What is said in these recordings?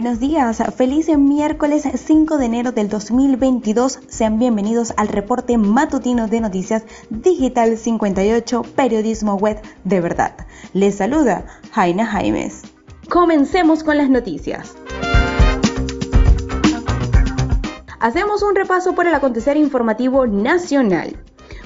buenos días. Feliz miércoles 5 de enero del 2022. Sean bienvenidos al reporte matutino de noticias Digital 58, periodismo web de verdad. Les saluda Jaina Jaimes. Comencemos con las noticias. Hacemos un repaso por el acontecer informativo nacional.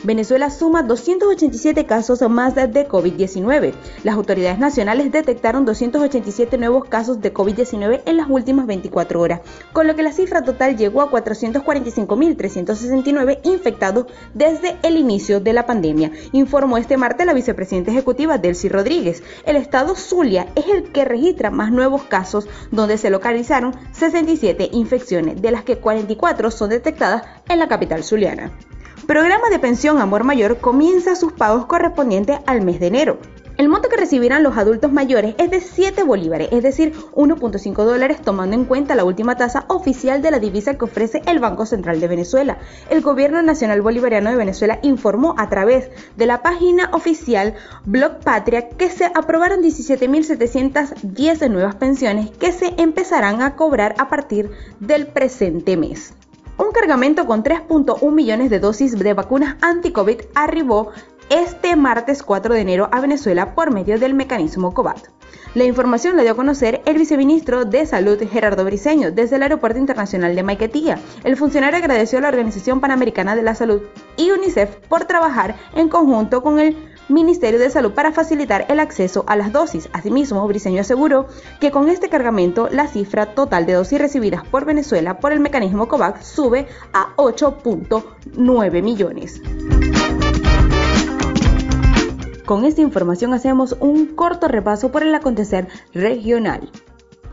Venezuela suma 287 casos más de COVID-19. Las autoridades nacionales detectaron 287 nuevos casos de COVID-19 en las últimas 24 horas, con lo que la cifra total llegó a 445.369 infectados desde el inicio de la pandemia, informó este martes la vicepresidenta ejecutiva Delcy Rodríguez. El estado Zulia es el que registra más nuevos casos, donde se localizaron 67 infecciones, de las que 44 son detectadas en la capital zuliana. Programa de pensión Amor Mayor comienza sus pagos correspondientes al mes de enero. El monto que recibirán los adultos mayores es de 7 bolívares, es decir, 1.5 dólares tomando en cuenta la última tasa oficial de la divisa que ofrece el Banco Central de Venezuela. El Gobierno Nacional Bolivariano de Venezuela informó a través de la página oficial Blog Patria que se aprobaron 17.710 nuevas pensiones que se empezarán a cobrar a partir del presente mes. Un cargamento con 3.1 millones de dosis de vacunas anti-COVID arribó este martes 4 de enero a Venezuela por medio del mecanismo COVAT. La información la dio a conocer el viceministro de Salud Gerardo Briceño desde el Aeropuerto Internacional de Maiquetía. El funcionario agradeció a la Organización Panamericana de la Salud y UNICEF por trabajar en conjunto con el Ministerio de Salud para facilitar el acceso a las dosis. Asimismo, Briceño aseguró que con este cargamento la cifra total de dosis recibidas por Venezuela por el mecanismo COVAX sube a 8.9 millones. Con esta información hacemos un corto repaso por el acontecer regional.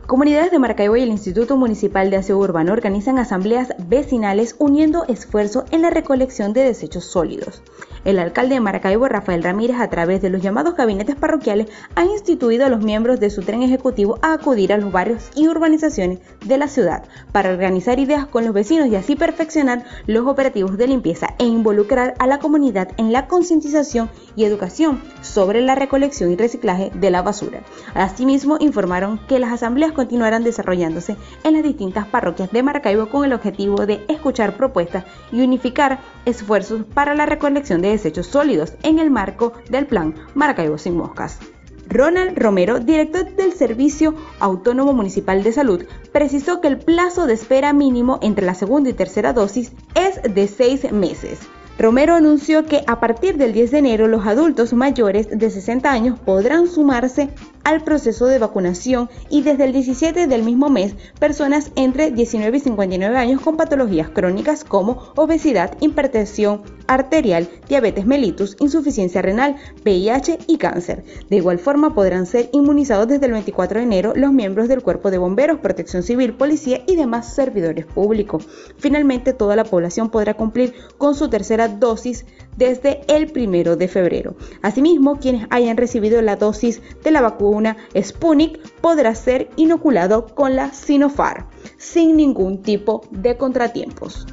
Comunidades de Maracaibo y el Instituto Municipal de Aseo Urbano organizan asambleas vecinales uniendo esfuerzo en la recolección de desechos sólidos. El alcalde de Maracaibo, Rafael Ramírez, a través de los llamados gabinetes parroquiales, ha instituido a los miembros de su tren ejecutivo a acudir a los barrios y urbanizaciones de la ciudad para organizar ideas con los vecinos y así perfeccionar los operativos de limpieza e involucrar a la comunidad en la concientización y educación sobre la recolección y reciclaje de la basura. Asimismo, informaron que las asambleas continuarán desarrollándose en las distintas parroquias de Maracaibo con el objetivo de escuchar propuestas y unificar esfuerzos para la recolección de desechos sólidos en el marco del plan Maracaibo sin moscas. Ronald Romero, director del Servicio Autónomo Municipal de Salud, precisó que el plazo de espera mínimo entre la segunda y tercera dosis es de seis meses. Romero anunció que a partir del 10 de enero los adultos mayores de 60 años podrán sumarse al proceso de vacunación y desde el 17 del mismo mes personas entre 19 y 59 años con patologías crónicas como obesidad, hipertensión arterial, diabetes mellitus, insuficiencia renal, VIH y cáncer. De igual forma podrán ser inmunizados desde el 24 de enero los miembros del Cuerpo de Bomberos, Protección Civil, Policía y demás servidores públicos. Finalmente toda la población podrá cumplir con su tercera dosis desde el 1 de febrero. Asimismo, quienes hayan recibido la dosis de la vacuna Sputnik podrá ser inoculado con la Sinopharm sin ningún tipo de contratiempos.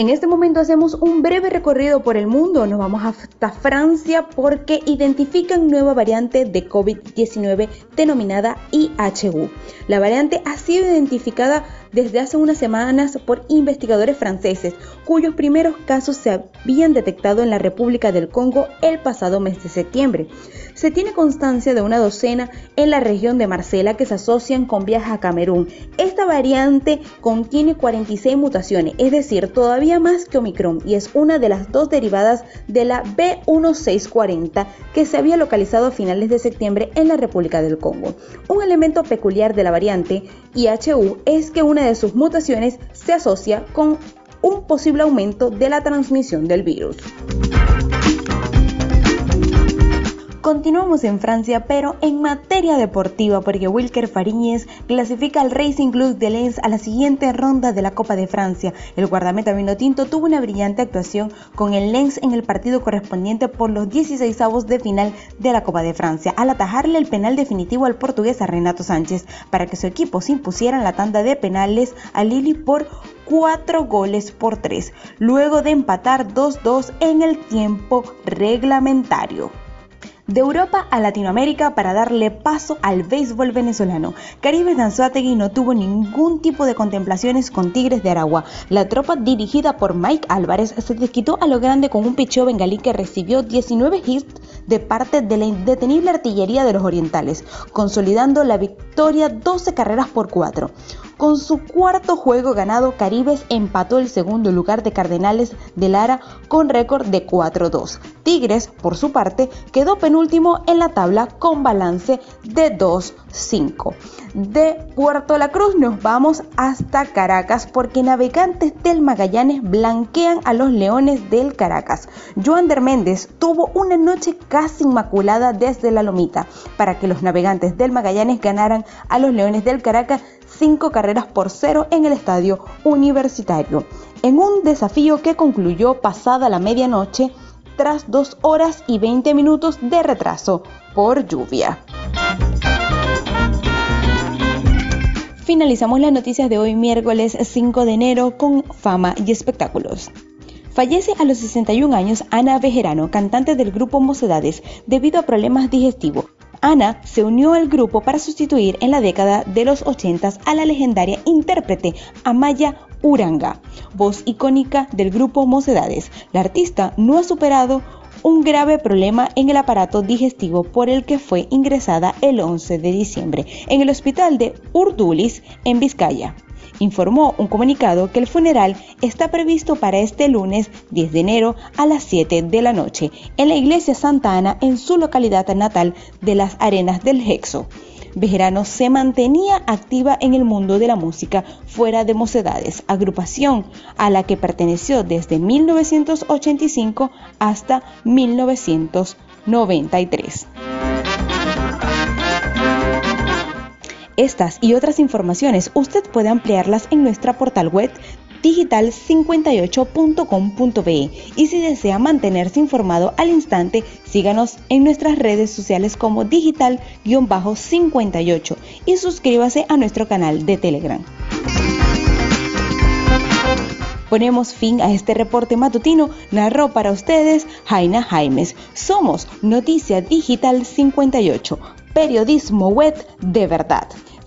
En este momento hacemos un breve recorrido por el mundo. Nos vamos hasta Francia porque identifican nueva variante de COVID-19 denominada IHU. La variante ha sido identificada desde hace unas semanas por investigadores franceses, cuyos primeros casos se habían detectado en la República del Congo el pasado mes de septiembre. Se tiene constancia de una docena en la región de Marcela que se asocian con viajes a Camerún. Esta variante contiene 46 mutaciones, es decir, todavía más que Omicron, y es una de las dos derivadas de la B1640 que se había localizado a finales de septiembre en la República del Congo. Un elemento peculiar de la variante IHU es que una de sus mutaciones se asocia con un posible aumento de la transmisión del virus. Continuamos en Francia, pero en materia deportiva, porque Wilker Fariñez clasifica al Racing Club de Lens a la siguiente ronda de la Copa de Francia. El guardameta vino tinto tuvo una brillante actuación con el Lens en el partido correspondiente por los 16 avos de final de la Copa de Francia, al atajarle el penal definitivo al portugués Renato Sánchez para que su equipo se impusiera en la tanda de penales a Lili por 4 goles por 3, luego de empatar 2-2 en el tiempo reglamentario. De Europa a Latinoamérica para darle paso al béisbol venezolano. Caribe Danzuategui no tuvo ningún tipo de contemplaciones con Tigres de Aragua. La tropa dirigida por Mike Álvarez se desquitó a lo grande con un picheo bengalí que recibió 19 hits de parte de la indetenible artillería de los orientales, consolidando la victoria 12 carreras por 4. Con su cuarto juego ganado, Caribes empató el segundo lugar de Cardenales de Lara con récord de 4-2. Tigres, por su parte, quedó penúltimo en la tabla con balance de 2-5. De Puerto La Cruz nos vamos hasta Caracas porque navegantes del Magallanes blanquean a los Leones del Caracas. Joander Méndez tuvo una noche casi inmaculada desde la lomita para que los navegantes del Magallanes ganaran a los Leones del Caracas cinco carreras por cero en el estadio universitario, en un desafío que concluyó pasada la medianoche tras dos horas y 20 minutos de retraso por lluvia. Finalizamos las noticias de hoy miércoles 5 de enero con fama y espectáculos. Fallece a los 61 años Ana Bejerano, cantante del grupo Mocedades, debido a problemas digestivos. Ana se unió al grupo para sustituir en la década de los 80 a la legendaria intérprete Amaya Uranga, voz icónica del grupo Mocedades. La artista no ha superado un grave problema en el aparato digestivo por el que fue ingresada el 11 de diciembre en el hospital de Urdulis en Vizcaya informó un comunicado que el funeral está previsto para este lunes 10 de enero a las 7 de la noche en la iglesia Santa Ana en su localidad natal de las Arenas del Hexo. Bejerano se mantenía activa en el mundo de la música fuera de Mocedades, agrupación a la que perteneció desde 1985 hasta 1993. Estas y otras informaciones usted puede ampliarlas en nuestra portal web digital58.com.be y si desea mantenerse informado al instante, síganos en nuestras redes sociales como digital-58 y suscríbase a nuestro canal de Telegram. Ponemos fin a este reporte matutino. Narró para ustedes Jaina Jaimes. Somos Noticia Digital 58, periodismo web de verdad.